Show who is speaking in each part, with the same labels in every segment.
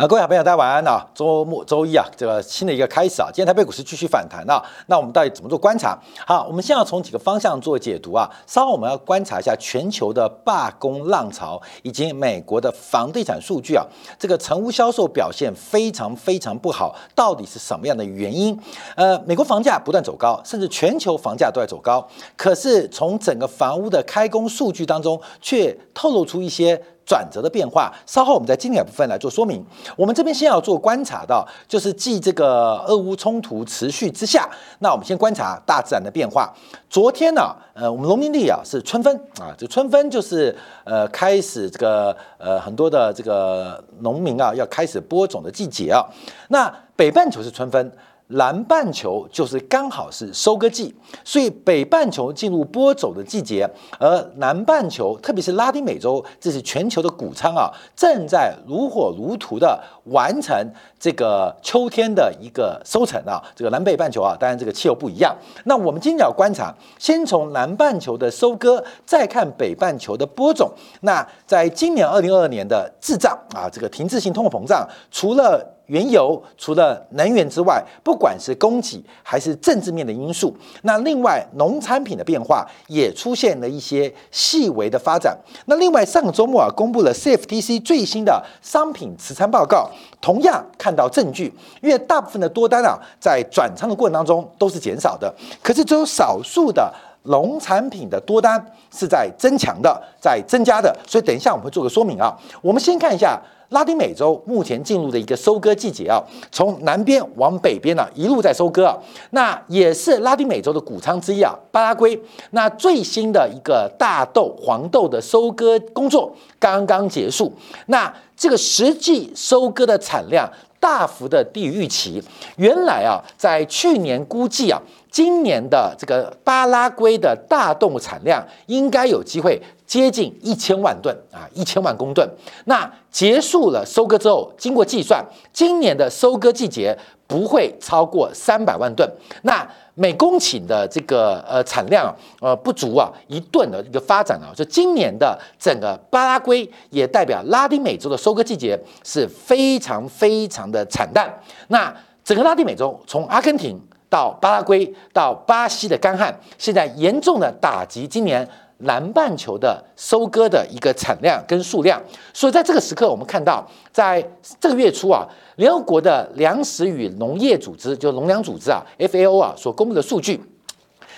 Speaker 1: 啊，各位好朋友，大家晚安啊！周末周一啊，这个新的一个开始啊，今天台北股市继续反弹啊。那我们到底怎么做观察？好，我们先要从几个方向做解读啊。稍后我们要观察一下全球的罢工浪潮，以及美国的房地产数据啊，这个成屋销售表现非常非常不好，到底是什么样的原因？呃，美国房价不断走高，甚至全球房价都在走高，可是从整个房屋的开工数据当中，却透露出一些。转折的变化，稍后我们在经典部分来做说明。我们这边先要做观察到，就是继这个俄乌冲突持续之下，那我们先观察大自然的变化。昨天呢，呃，我们农民历啊是春分啊，这春分就是呃开始这个呃很多的这个农民啊要开始播种的季节啊。那北半球是春分。南半球就是刚好是收割季，所以北半球进入播种的季节，而南半球，特别是拉丁美洲，这是全球的谷仓啊，正在如火如荼的完成这个秋天的一个收成啊。这个南北半球啊，当然这个气候不一样。那我们今天要观察，先从南半球的收割，再看北半球的播种。那在今年二零二二年的滞胀啊，这个停滞性通货膨胀，除了原油除了能源之外，不管是供给还是政治面的因素，那另外农产品的变化也出现了一些细微的发展。那另外上个周末啊，公布了 CFTC 最新的商品持仓报告，同样看到证据，因为大部分的多单啊，在转仓的过程当中都是减少的，可是只有少数的农产品的多单是在增强的，在增加的。所以等一下我们会做个说明啊，我们先看一下。拉丁美洲目前进入的一个收割季节啊，从南边往北边呢一路在收割啊，那也是拉丁美洲的谷仓之一啊，巴拉圭。那最新的一个大豆、黄豆的收割工作刚刚结束，那这个实际收割的产量大幅的低于预期。原来啊，在去年估计啊，今年的这个巴拉圭的大豆产量应该有机会。接近一千万吨啊，一千万公吨。那结束了收割之后，经过计算，今年的收割季节不会超过三百万吨。那每公顷的这个呃产量呃不足啊一吨的一个发展啊，就今年的整个巴拉圭也代表拉丁美洲的收割季节是非常非常的惨淡。那整个拉丁美洲从阿根廷到巴拉圭到巴西的干旱，现在严重的打击今年。南半球的收割的一个产量跟数量，所以在这个时刻，我们看到，在这个月初啊，联合国的粮食与农业组织，就农粮组织啊 （FAO） 啊所公布的数据，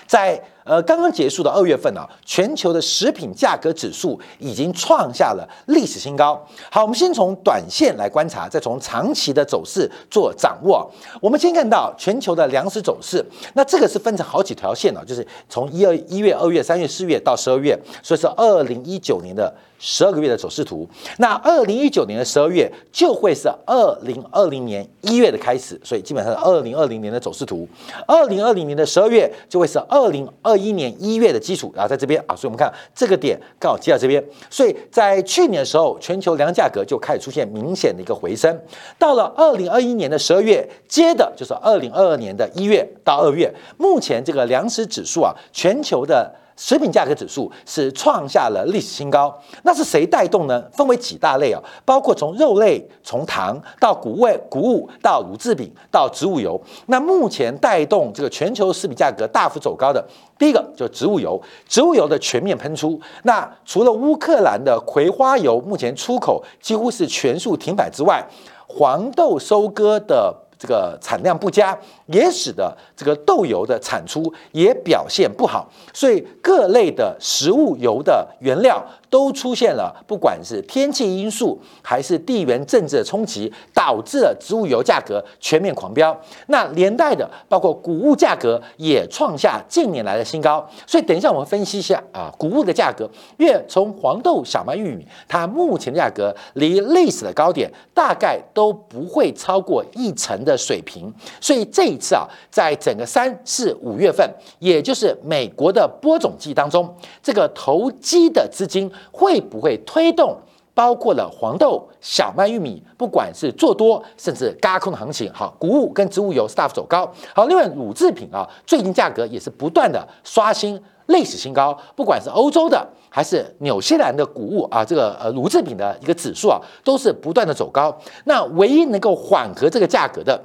Speaker 1: 在。呃，刚刚结束的二月份啊，全球的食品价格指数已经创下了历史新高。好，我们先从短线来观察，再从长期的走势做掌握。我们先看到全球的粮食走势，那这个是分成好几条线啊，就是从一二一月、二月、三月、四月到十二月，所以是二零一九年的十二个月的走势图。那二零一九年的十二月就会是二零二零年一月的开始，所以基本上是二零二零年的走势图。二零二零年的十二月就会是二零二。二一年一月的基础，然后在这边啊，所以我们看这个点刚好接到这边，所以在去年的时候，全球粮价格就开始出现明显的一个回升。到了二零二一年的十二月，接的就是二零二二年的一月到二月，目前这个粮食指数啊，全球的。食品价格指数是创下了历史新高，那是谁带动呢？分为几大类啊，包括从肉类、从糖到谷味、谷物到乳制品到植物油。那目前带动这个全球食品价格大幅走高的，第一个就是植物油，植物油的全面喷出。那除了乌克兰的葵花油目前出口几乎是全数停摆之外，黄豆收割的。这个产量不佳，也使得这个豆油的产出也表现不好，所以各类的食物油的原料。都出现了，不管是天气因素还是地缘政治的冲击，导致了植物油价格全面狂飙。那连带的，包括谷物价格也创下近年来的新高。所以等一下我们分析一下啊，谷物的价格，因为从黄豆、小麦、玉米，它目前的价格离历史的高点大概都不会超过一成的水平。所以这一次啊，在整个三四五月份，也就是美国的播种季当中，这个投机的资金。会不会推动包括了黄豆、小麦、玉米，不管是做多甚至嘎空的行情，好，谷物跟植物油 staff 走高，好，另外乳制品啊，最近价格也是不断的刷新历史新高，不管是欧洲的还是纽西兰的谷物啊，这个呃乳制品的一个指数啊，都是不断的走高。那唯一能够缓和这个价格的。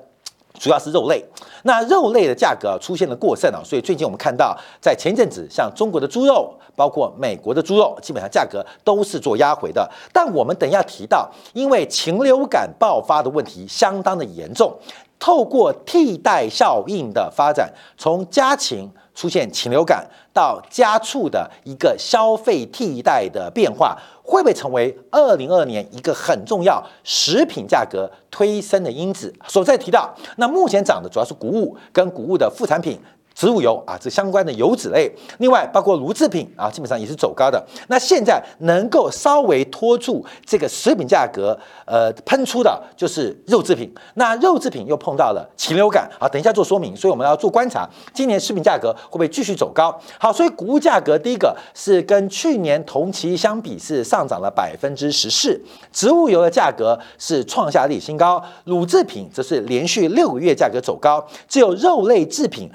Speaker 1: 主要是肉类，那肉类的价格出现了过剩啊，所以最近我们看到，在前一阵子，像中国的猪肉，包括美国的猪肉，基本上价格都是做压回的。但我们等一下提到，因为禽流感爆发的问题相当的严重，透过替代效应的发展，从家禽出现禽流感到家畜的一个消费替代的变化。会不会成为二零二二年一个很重要食品价格推升的因子？所在提到，那目前涨的主要是谷物跟谷物的副产品。植物油啊，这相关的油脂类，另外包括乳制品啊，基本上也是走高的。那现在能够稍微拖住这个食品价格，呃，喷出的就是肉制品。那肉制品又碰到了禽流感啊，等一下做说明。所以我们要做观察，今年食品价格会不会继续走高？好，所以谷物价格第一个是跟去年同期相比是上涨了百分之十四，植物油的价格是创下历史新高，乳制品则是连续六个月价格走高，只有肉类制品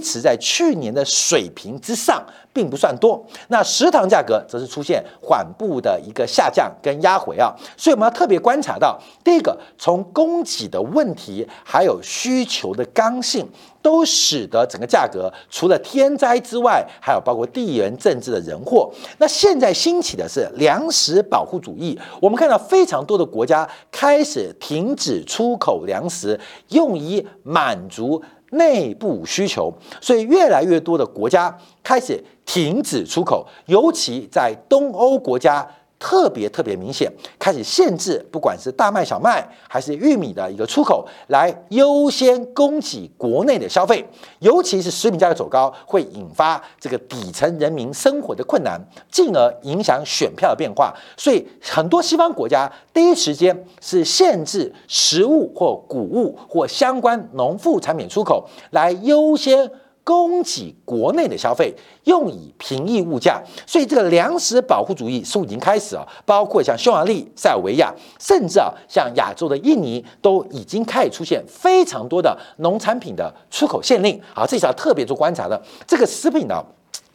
Speaker 1: 持在去年的水平之上，并不算多。那食糖价格则是出现缓步的一个下降跟压回啊，所以我们要特别观察到，第一个从供给的问题，还有需求的刚性，都使得整个价格除了天灾之外，还有包括地缘政治的人祸。那现在兴起的是粮食保护主义，我们看到非常多的国家开始停止出口粮食，用以满足。内部需求，所以越来越多的国家开始停止出口，尤其在东欧国家。特别特别明显，开始限制，不管是大麦、小麦还是玉米的一个出口，来优先供给国内的消费。尤其是食品价格走高，会引发这个底层人民生活的困难，进而影响选票的变化。所以，很多西方国家第一时间是限制食物或谷物或相关农副产品出口，来优先。供给国内的消费，用以平抑物价，所以这个粮食保护主义是已经开始啊，包括像匈牙利、塞尔维亚，甚至啊像亚洲的印尼，都已经开始出现非常多的农产品的出口限令。好，这是要特别做观察的。这个食品呢，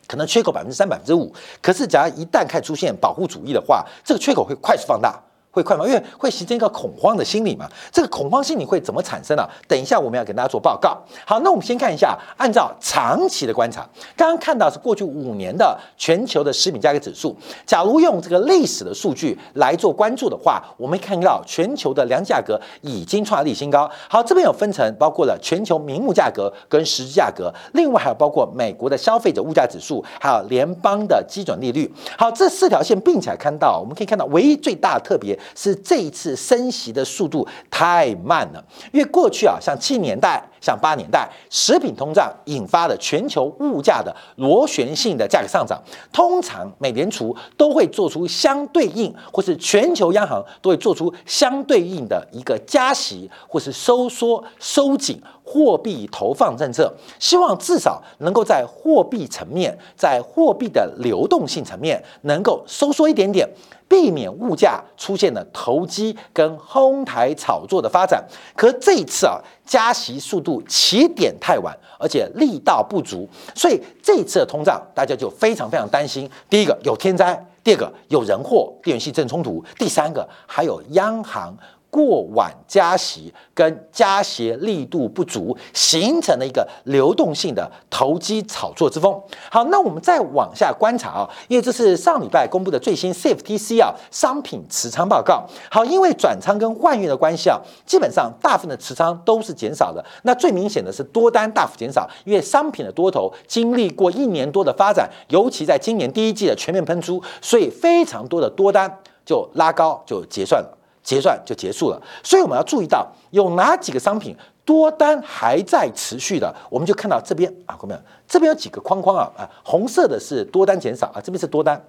Speaker 1: 可能缺口百分之三、百分之五，可是只要一旦开始出现保护主义的话，这个缺口会快速放大。会快吗？因为会形成一个恐慌的心理嘛。这个恐慌心理会怎么产生呢？等一下我们要给大家做报告。好，那我们先看一下，按照长期的观察，刚刚看到是过去五年的全球的食品价格指数。假如用这个历史的数据来做关注的话，我们看到全球的粮价格已经创历史新高。好，这边有分成，包括了全球名目价格跟实际价格，另外还有包括美国的消费者物价指数，还有联邦的基准利率。好，这四条线并起来看到，我们可以看到唯一最大的特别。是这一次升息的速度太慢了，因为过去啊，像七年代、像八年代，食品通胀引发的全球物价的螺旋性的价格上涨，通常美联储都会做出相对应，或是全球央行都会做出相对应的一个加息，或是收缩、收紧货币投放政策，希望至少能够在货币层面，在货币的流动性层面能够收缩一点点。避免物价出现了投机跟哄抬炒作的发展，可这一次啊，加息速度起点太晚，而且力道不足，所以这次的通胀大家就非常非常担心。第一个有天灾，第二个有人祸，电源系正冲突，第三个还有央行。过晚加息跟加息力度不足，形成了一个流动性的投机炒作之风。好，那我们再往下观察啊，因为这是上礼拜公布的最新 CFTC 啊商品持仓报告。好，因为转仓跟换运的关系啊，基本上大部分的持仓都是减少的。那最明显的是多单大幅减少，因为商品的多头经历过一年多的发展，尤其在今年第一季的全面喷出，所以非常多的多单就拉高就结算了。结算就结束了，所以我们要注意到有哪几个商品多单还在持续的，我们就看到这边啊，看到没有？这边有几个框框啊啊，红色的是多单减少啊，这边是多单，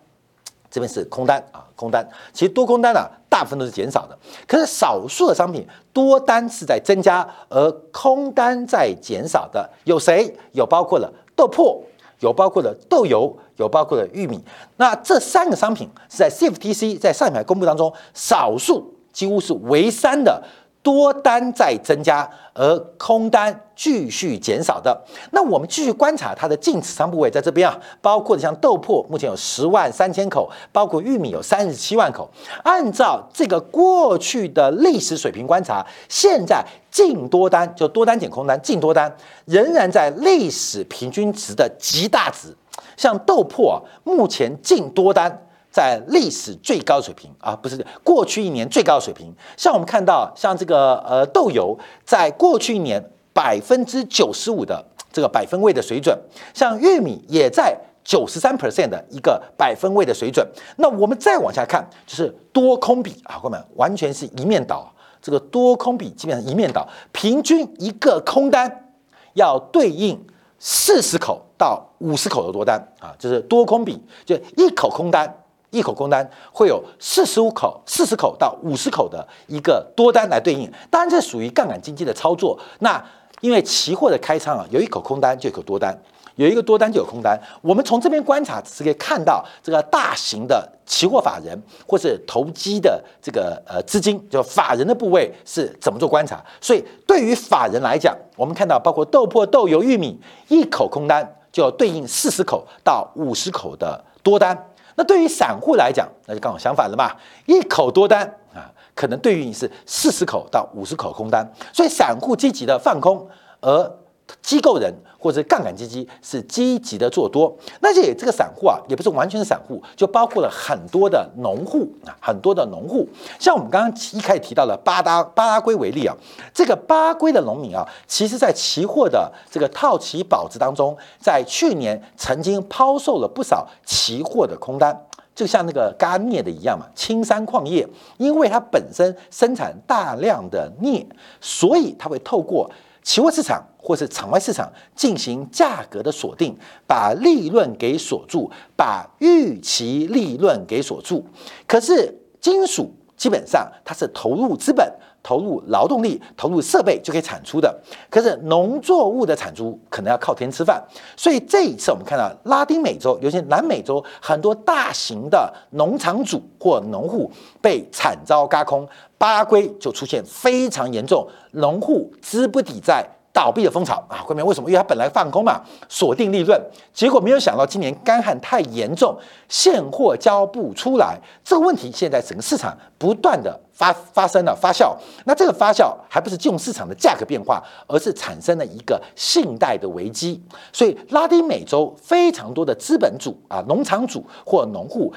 Speaker 1: 这边是空单啊，空单。其实多空单啊，大部分都是减少的，可是少数的商品多单是在增加，而空单在减少的有谁？有包括了豆粕、有包括了豆油，有包括了玉米。那这三个商品是在 CFTC 在上海公布当中，少数几乎是为三的。多单在增加，而空单继续减少的。那我们继续观察它的净持仓部位，在这边啊，包括像豆粕目前有十万三千口，包括玉米有三十七万口。按照这个过去的历史水平观察，现在净多单就多单减空单，净多单仍然在历史平均值的极大值。像豆粕啊，目前净多单。在历史最高水平啊，不是过去一年最高水平。像我们看到，像这个呃豆油，在过去一年百分之九十五的这个百分位的水准，像玉米也在九十三 percent 的一个百分位的水准。那我们再往下看，就是多空比啊，朋友们完全是一面倒。这个多空比基本上一面倒，平均一个空单要对应四十口到五十口的多单啊，就是多空比，就一口空单。一口空单会有四十五口、四十口到五十口的一个多单来对应，当然这属于杠杆经济的操作。那因为期货的开仓啊，有一口空单就一口多单，有一个多单就有空单。我们从这边观察是可以看到，这个大型的期货法人或是投机的这个呃资金，就法人的部位是怎么做观察。所以对于法人来讲，我们看到包括豆粕、豆油、玉米，一口空单就要对应四十口到五十口的多单。那对于散户来讲，那就刚好相反了嘛，一口多单啊，可能对于你是四十口到五十口空单，所以散户积极的放空，而。机构人或者杠杆基金是积极的做多，那这这个散户啊，也不是完全的散户，就包括了很多的农户啊，很多的农户。像我们刚刚一开始提到的巴达巴拉圭为例啊，这个巴圭的农民啊，其实在期货的这个套期保值当中，在去年曾经抛售了不少期货的空单，就像那个嘎镍的一样嘛，青山矿业，因为它本身生产大量的镍，所以它会透过。期货市场或是场外市场进行价格的锁定，把利润给锁住，把预期利润给锁住。可是金属基本上它是投入资本、投入劳动力、投入设备就可以产出的，可是农作物的产出可能要靠天吃饭。所以这一次我们看到拉丁美洲，尤其南美洲很多大型的农场主或农户被惨遭嘎空。巴规就出现非常严重，农户资不抵债、倒闭的风潮啊！后面为什么？因为他本来放空嘛，锁定利润，结果没有想到今年干旱太严重，现货交不出来，这个问题现在整个市场不断的发发生了发酵。那这个发酵还不是金融市场的价格变化，而是产生了一个信贷的危机。所以拉丁美洲非常多的资本主啊、农场主或农户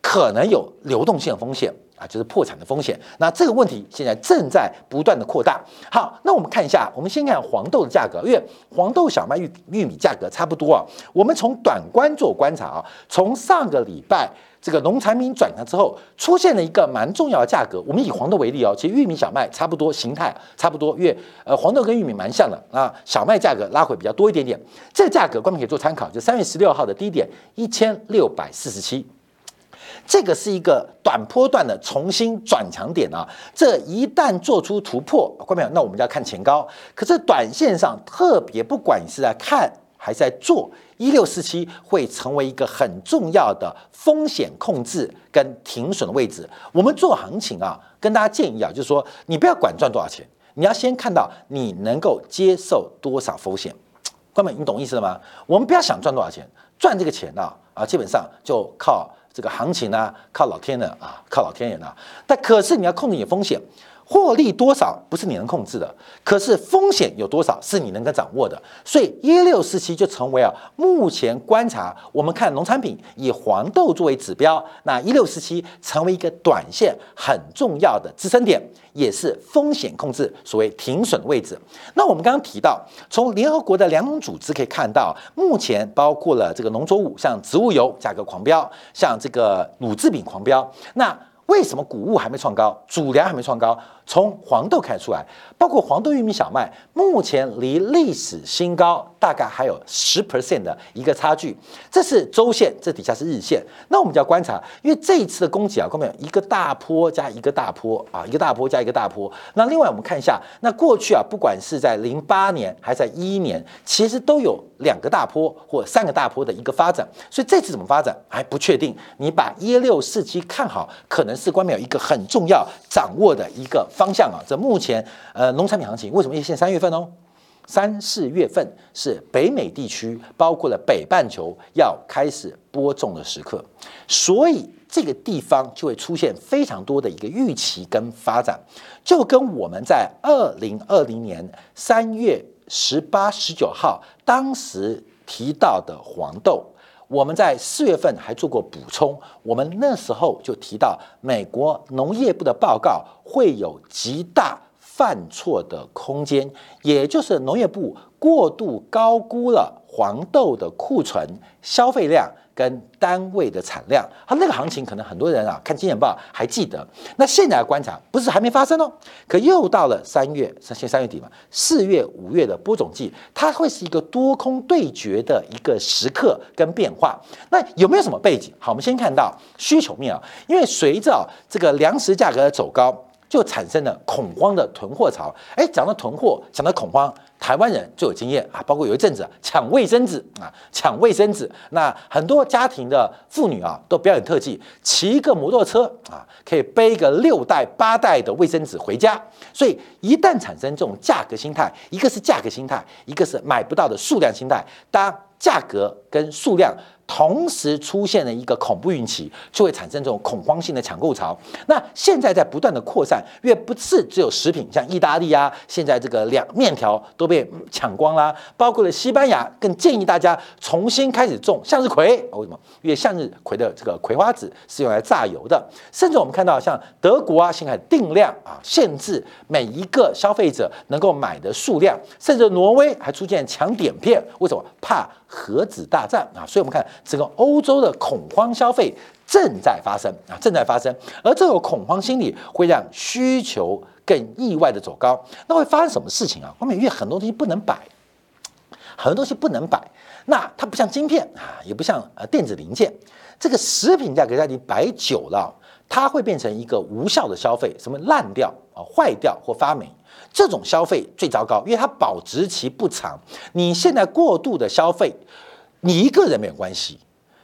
Speaker 1: 可能有流动性风险。啊，就是破产的风险。那这个问题现在正在不断的扩大。好，那我们看一下，我们先看黄豆的价格，因为黄豆、小麦、玉玉米价格差不多啊。我们从短观做观察啊，从上个礼拜这个农产品转向之后，出现了一个蛮重要的价格。我们以黄豆为例哦，其实玉米、小麦差不多形态差不多，因为呃黄豆跟玉米蛮像的啊。小麦价格拉回比较多一点点，这个价格观众可以做参考，就三月十六号的低点一千六百四十七。这个是一个短波段的重新转强点啊！这一旦做出突破，关没有？那我们就要看前高。可是短线上特别，不管你是在看还是在做，一六四七会成为一个很重要的风险控制跟停损的位置。我们做行情啊，跟大家建议啊，就是说你不要管赚多少钱，你要先看到你能够接受多少风险。关美，你懂意思了吗？我们不要想赚多少钱，赚这个钱呢啊，基本上就靠。这个行情呢，靠老天的啊，靠老天爷呢。但可是你要控制风险，获利多少不是你能控制的，可是风险有多少是你能够掌握的。所以一六四七就成为啊，目前观察我们看农产品以黄豆作为指标，那一六四七成为一个短线很重要的支撑点。也是风险控制，所谓停损位置。那我们刚刚提到，从联合国的粮农组织可以看到，目前包括了这个农作物，像植物油价格狂飙，像这个乳制品狂飙。那为什么谷物还没创高，主粮还没创高？从黄豆看出来，包括黄豆、玉米、小麦，目前离历史新高大概还有十 percent 的一个差距。这是周线，这底下是日线。那我们就要观察，因为这一次的供给啊，各位一个大坡加一个大坡啊，一个大坡加一个大坡。那另外我们看一下，那过去啊，不管是在零八年还是在一一年，其实都有两个大坡或三个大坡的一个发展。所以这次怎么发展还不确定。你把一六四七看好，可能是关面有一个很重要掌握的一个。方向啊，这目前呃农产品行情为什么？因为现三月份哦，三四月份是北美地区，包括了北半球要开始播种的时刻，所以这个地方就会出现非常多的一个预期跟发展，就跟我们在二零二零年三月十八、十九号当时提到的黄豆。我们在四月份还做过补充，我们那时候就提到美国农业部的报告会有极大犯错的空间，也就是农业部过度高估了黄豆的库存消费量。跟单位的产量，它那个行情可能很多人啊看金钱报还记得。那现在观察，不是还没发生哦，可又到了三月，现三月底嘛，四月、五月的播种季，它会是一个多空对决的一个时刻跟变化。那有没有什么背景？好，我们先看到需求面啊，因为随着这个粮食价格的走高，就产生了恐慌的囤货潮。哎，讲到囤货，讲到恐慌。台湾人最有经验啊，包括有一阵子抢卫生纸啊，抢卫生纸，那很多家庭的妇女啊都表演特技，骑一个摩托车啊，可以背个六袋八袋的卫生纸回家。所以一旦产生这种价格心态，一个是价格心态，一个是买不到的数量心态，当价格跟数量。同时出现了一个恐怖运气，就会产生这种恐慌性的抢购潮。那现在在不断的扩散，因为不是只有食品，像意大利啊，现在这个两面条都被抢光啦，包括了西班牙，更建议大家重新开始种向日葵。为什么？因为向日葵的这个葵花籽是用来榨油的。甚至我们看到像德国啊，现在定量啊，限制每一个消费者能够买的数量。甚至挪威还出现抢碘片，为什么？怕。核子大战啊，所以我们看整个欧洲的恐慌消费正在发生啊，正在发生，而这种恐慌心理会让需求更意外的走高。那会发生什么事情啊？后面因为很多东西不能摆，很多东西不能摆，那它不像晶片啊，也不像呃电子零件，这个食品价格在你摆久了，它会变成一个无效的消费，什么烂掉啊、坏掉或发霉。这种消费最糟糕，因为它保值期不长。你现在过度的消费，你一个人没有关系，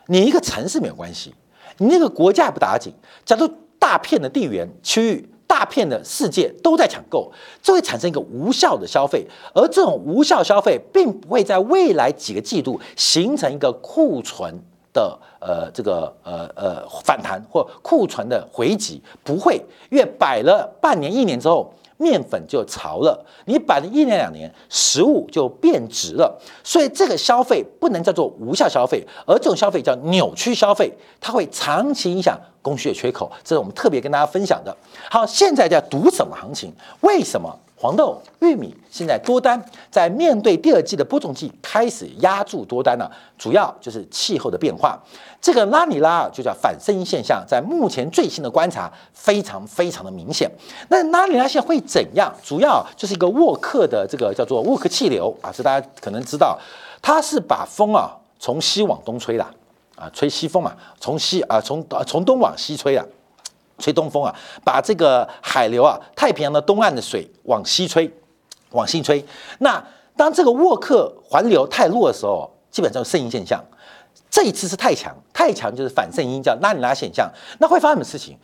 Speaker 1: 你一个城市没有关系，你那个国家也不打紧。假如大片的地缘区域、大片的世界都在抢购，就会产生一个无效的消费。而这种无效消费，并不会在未来几个季度形成一个库存的呃这个呃呃反弹或库存的回击，不会，因为摆了半年、一年之后。面粉就潮了，你摆了一年两年，食物就变质了，所以这个消费不能叫做无效消费，而这种消费叫扭曲消费，它会长期影响供需的缺口，这是我们特别跟大家分享的。好，现在在赌什么行情？为什么？黄豆、玉米现在多单，在面对第二季的播种季开始压住多单了，主要就是气候的变化。这个拉尼拉就叫反声音现象，在目前最新的观察非常非常的明显。那拉尼拉现在会怎样？主要就是一个沃克的这个叫做沃克气流啊，是大家可能知道，它是把风啊从西往东吹的啊，吹西风嘛，从西啊从从东往西吹的。吹东风啊，把这个海流啊，太平洋的东岸的水往西吹，往西吹。那当这个沃克环流太弱的时候，基本上是圣音现象。这一次是太强，太强就是反圣音，叫拉尼拉现象。那会发生什么事情？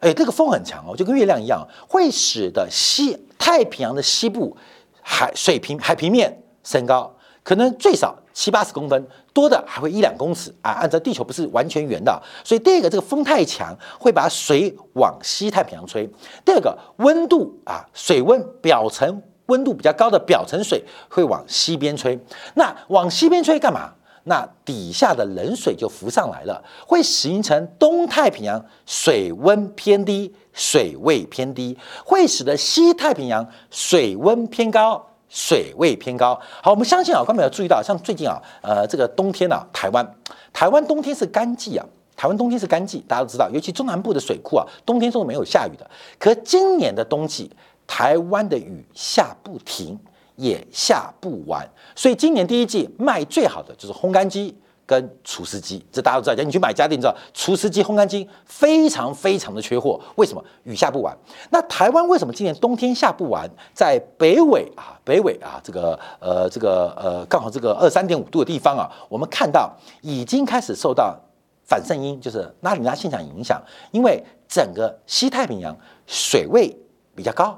Speaker 1: 哎，这个风很强哦，就跟月亮一样，会使得西太平洋的西部海水平海平面升高。可能最少七八十公分，多的还会一两公尺啊！按照地球不是完全圆的，所以第二个，这个风太强，会把水往西太平洋吹；第二个，温度啊，水温表层温度比较高的表层水会往西边吹。那往西边吹干嘛？那底下的冷水就浮上来了，会形成东太平洋水温偏低、水位偏低，会使得西太平洋水温偏高。水位偏高，好，我们相信啊，观众要注意到，像最近啊，呃，这个冬天啊，台湾，台湾冬天是干季啊，台湾冬天是干季，大家都知道，尤其中南部的水库啊，冬天是没有下雨的。可今年的冬季，台湾的雨下不停，也下不完，所以今年第一季卖最好的就是烘干机。跟除湿机，这大家都知道。你去买家电，你知道除湿机、烘干机非常非常的缺货。为什么？雨下不完。那台湾为什么今年冬天下不完？在北纬啊，北纬啊，这个呃，这个呃，刚好这个二三点五度的地方啊，我们看到已经开始受到反圣音，就是拉尼娜现象影响。因为整个西太平洋水位比较高，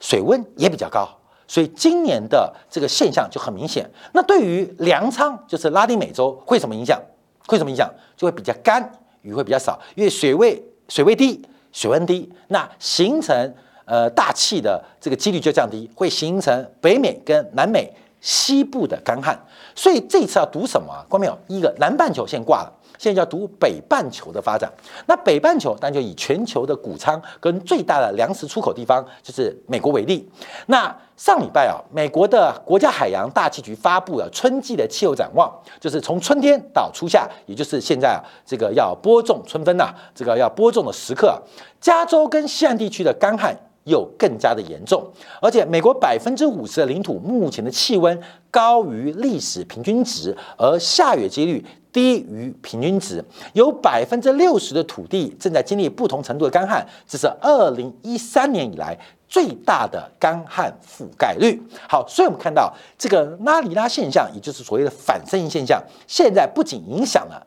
Speaker 1: 水温也比较高。所以今年的这个现象就很明显。那对于粮仓，就是拉丁美洲，会什么影响？会什么影响？就会比较干，雨会比较少，因为水位水位低，水温低，那形成呃大气的这个几率就降低，会形成北美跟南美西部的干旱。所以这次要读什么啊？关没有？一个南半球先挂了。现在要读北半球的发展，那北半球当然就以全球的谷仓跟最大的粮食出口地方就是美国为例。那上礼拜啊，美国的国家海洋大气局发布了春季的气候展望，就是从春天到初夏，也就是现在啊，这个要播种春分呐，这个要播种的时刻，加州跟西岸地区的干旱。又更加的严重，而且美国百分之五十的领土目前的气温高于历史平均值，而下雨几率低于平均值，有百分之六十的土地正在经历不同程度的干旱，这是二零一三年以来最大的干旱覆盖率。好，所以我们看到这个拉尼拉现象，也就是所谓的反声音现象，现在不仅影响了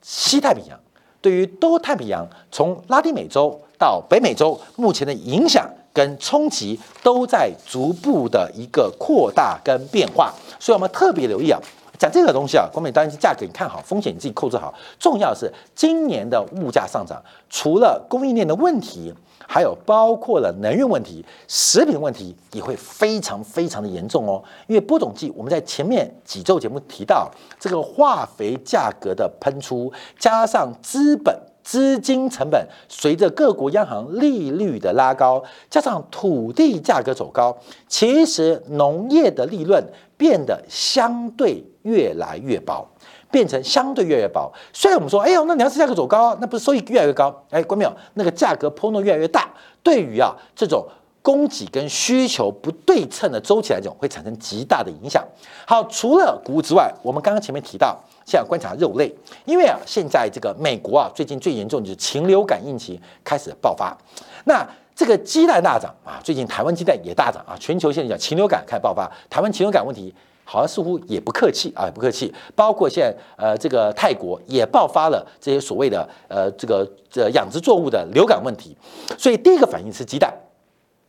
Speaker 1: 西太平洋，对于东太平洋，从拉丁美洲。到北美洲，目前的影响跟冲击都在逐步的一个扩大跟变化，所以我们特别留意啊，讲这个东西啊，光美当然是价格你看好，风险你自己控制好，重要的是今年的物价上涨，除了供应链的问题，还有包括了能源问题、食品问题也会非常非常的严重哦。因为播种季，我们在前面几周节目提到，这个化肥价格的喷出，加上资本。资金成本随着各国央行利率的拉高，加上土地价格走高，其实农业的利润变得相对越来越薄，变成相对越来越薄。虽然我们说，哎呦，那粮食价格走高，那不是收益越来越高？哎，关没有？那个价格波动越来越大，对于啊这种供给跟需求不对称的周期来讲，会产生极大的影响。好，除了谷物之外，我们刚刚前面提到。现在观察肉类，因为啊，现在这个美国啊，最近最严重就是禽流感疫情开始爆发。那这个鸡蛋大涨啊，最近台湾鸡蛋也大涨啊。全球现在讲禽流感开始爆发，台湾禽流感问题好像似乎也不客气啊，不客气。包括现在呃，这个泰国也爆发了这些所谓的呃这个这养殖作物的流感问题。所以第一个反应是鸡蛋。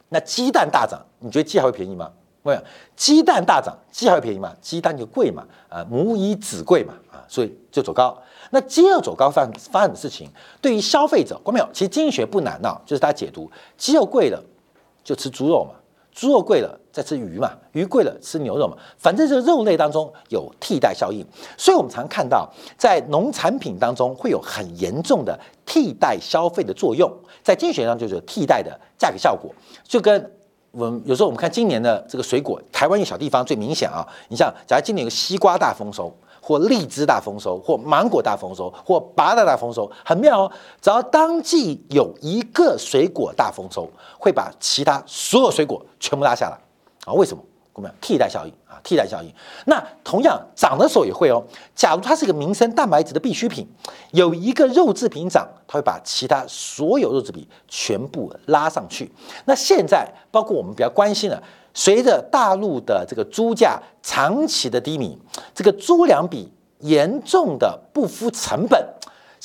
Speaker 1: 那鸡蛋大涨，你觉得鸡还会便宜吗？问，鸡蛋大涨，鸡还会便宜吗？鸡蛋就贵嘛，啊，母以子贵嘛，啊，所以就走高。那鸡肉走高发发生的事情，对于消费者，关没有？其实经济学不难呐，就是大家解读，鸡肉贵了就吃猪肉嘛，猪肉贵了再吃鱼嘛，鱼贵了吃牛肉嘛，反正这个肉类当中有替代效应。所以我们常看到，在农产品当中会有很严重的替代消费的作用，在经济学上就是替代的价格效果，就跟。我们有时候我们看今年的这个水果，台湾一个小地方最明显啊。你像，假如今年有个西瓜大丰收，或荔枝大丰收，或芒果大丰收，或芭乐大丰收，很妙哦。只要当季有一个水果大丰收，会把其他所有水果全部拉下来啊？为什么？我们替代效应啊。替代效应，那同样涨的时候也会哦。假如它是一个民生蛋白质的必需品，有一个肉制品涨，它会把其他所有肉制品全部拉上去。那现在包括我们比较关心的，随着大陆的这个猪价长期的低迷，这个猪粮比严重的不敷成本。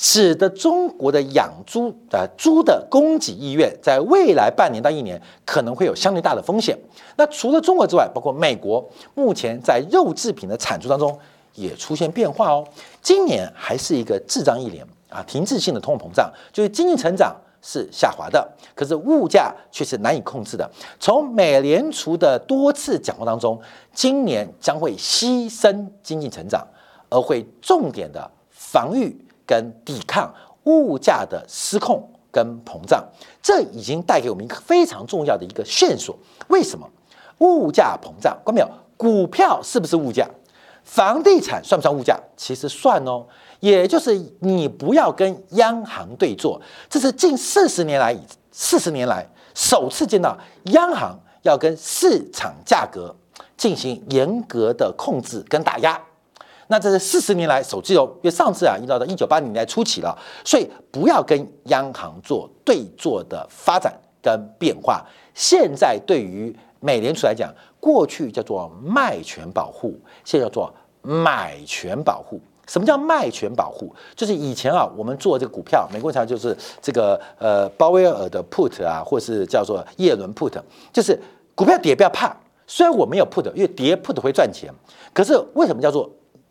Speaker 1: 使得中国的养猪啊猪的供给意愿，在未来半年到一年可能会有相对大的风险。那除了中国之外，包括美国，目前在肉制品的产出当中也出现变化哦。今年还是一个滞胀一年啊，停滞性的通货膨胀，就是经济成长是下滑的，可是物价却是难以控制的。从美联储的多次讲话当中，今年将会牺牲经济成长，而会重点的防御。跟抵抗物价的失控跟膨胀，这已经带给我们一个非常重要的一个线索。为什么物价膨胀？关没有？股票是不是物价？房地产算不算物价？其实算哦，也就是你不要跟央行对坐，这是近四十年来四十年来首次见到央行要跟市场价格进行严格的控制跟打压。那这是四十年来首次哦，因为上次啊，一直到一九八零年代初期了，所以不要跟央行做对坐的发展跟变化。现在对于美联储来讲，过去叫做卖权保护，现在叫做买权保护。什么叫卖权保护？就是以前啊，我们做这个股票，美国常就是这个呃鲍威尔的 put 啊，或是叫做叶伦 put，就是股票跌不要怕，虽然我没有 put，因为跌 put 会赚钱，可是为什么叫做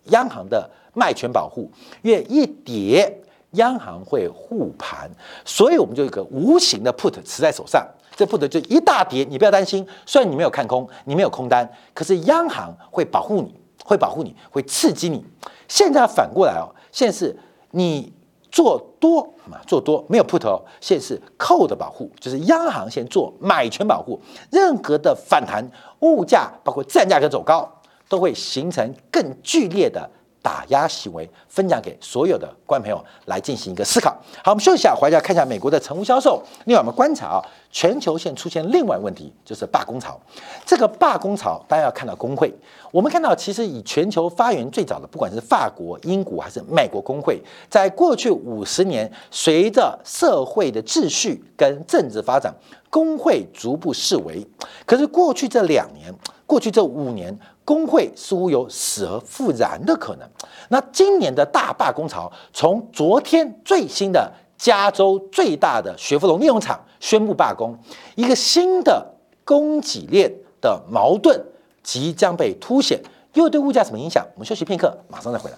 Speaker 1: 央行的卖权保护？因为一跌，央行会护盘，所以我们就一个无形的 put 持在手上。这 put 就一大跌，你不要担心，虽然你没有看空，你没有空单，可是央行会保护你，会保护你，会刺激你。现在反过来哦，现在是你做多嘛，做多没有 put 哦，现在是 call 的保护，就是央行先做买权保护，任何的反弹，物价包括自然价格走高，都会形成更剧烈的。打压行为分享给所有的观众朋友来进行一个思考。好，我们休息一下，回来看一下美国的成屋销售。另外，我们观察啊，全球现出现另外问题，就是罢工潮。这个罢工潮，大家要看到工会。我们看到，其实以全球发源最早的，不管是法国、英国还是美国工会，在过去五十年，随着社会的秩序跟政治发展，工会逐步式微。可是过去这两年，过去这五年。工会似乎有死而复燃的可能。那今年的大罢工潮，从昨天最新的加州最大的雪佛龙炼油厂宣布罢工，一个新的供给链的矛盾即将被凸显，又对物价什么影响？我们休息片刻，马上再回来。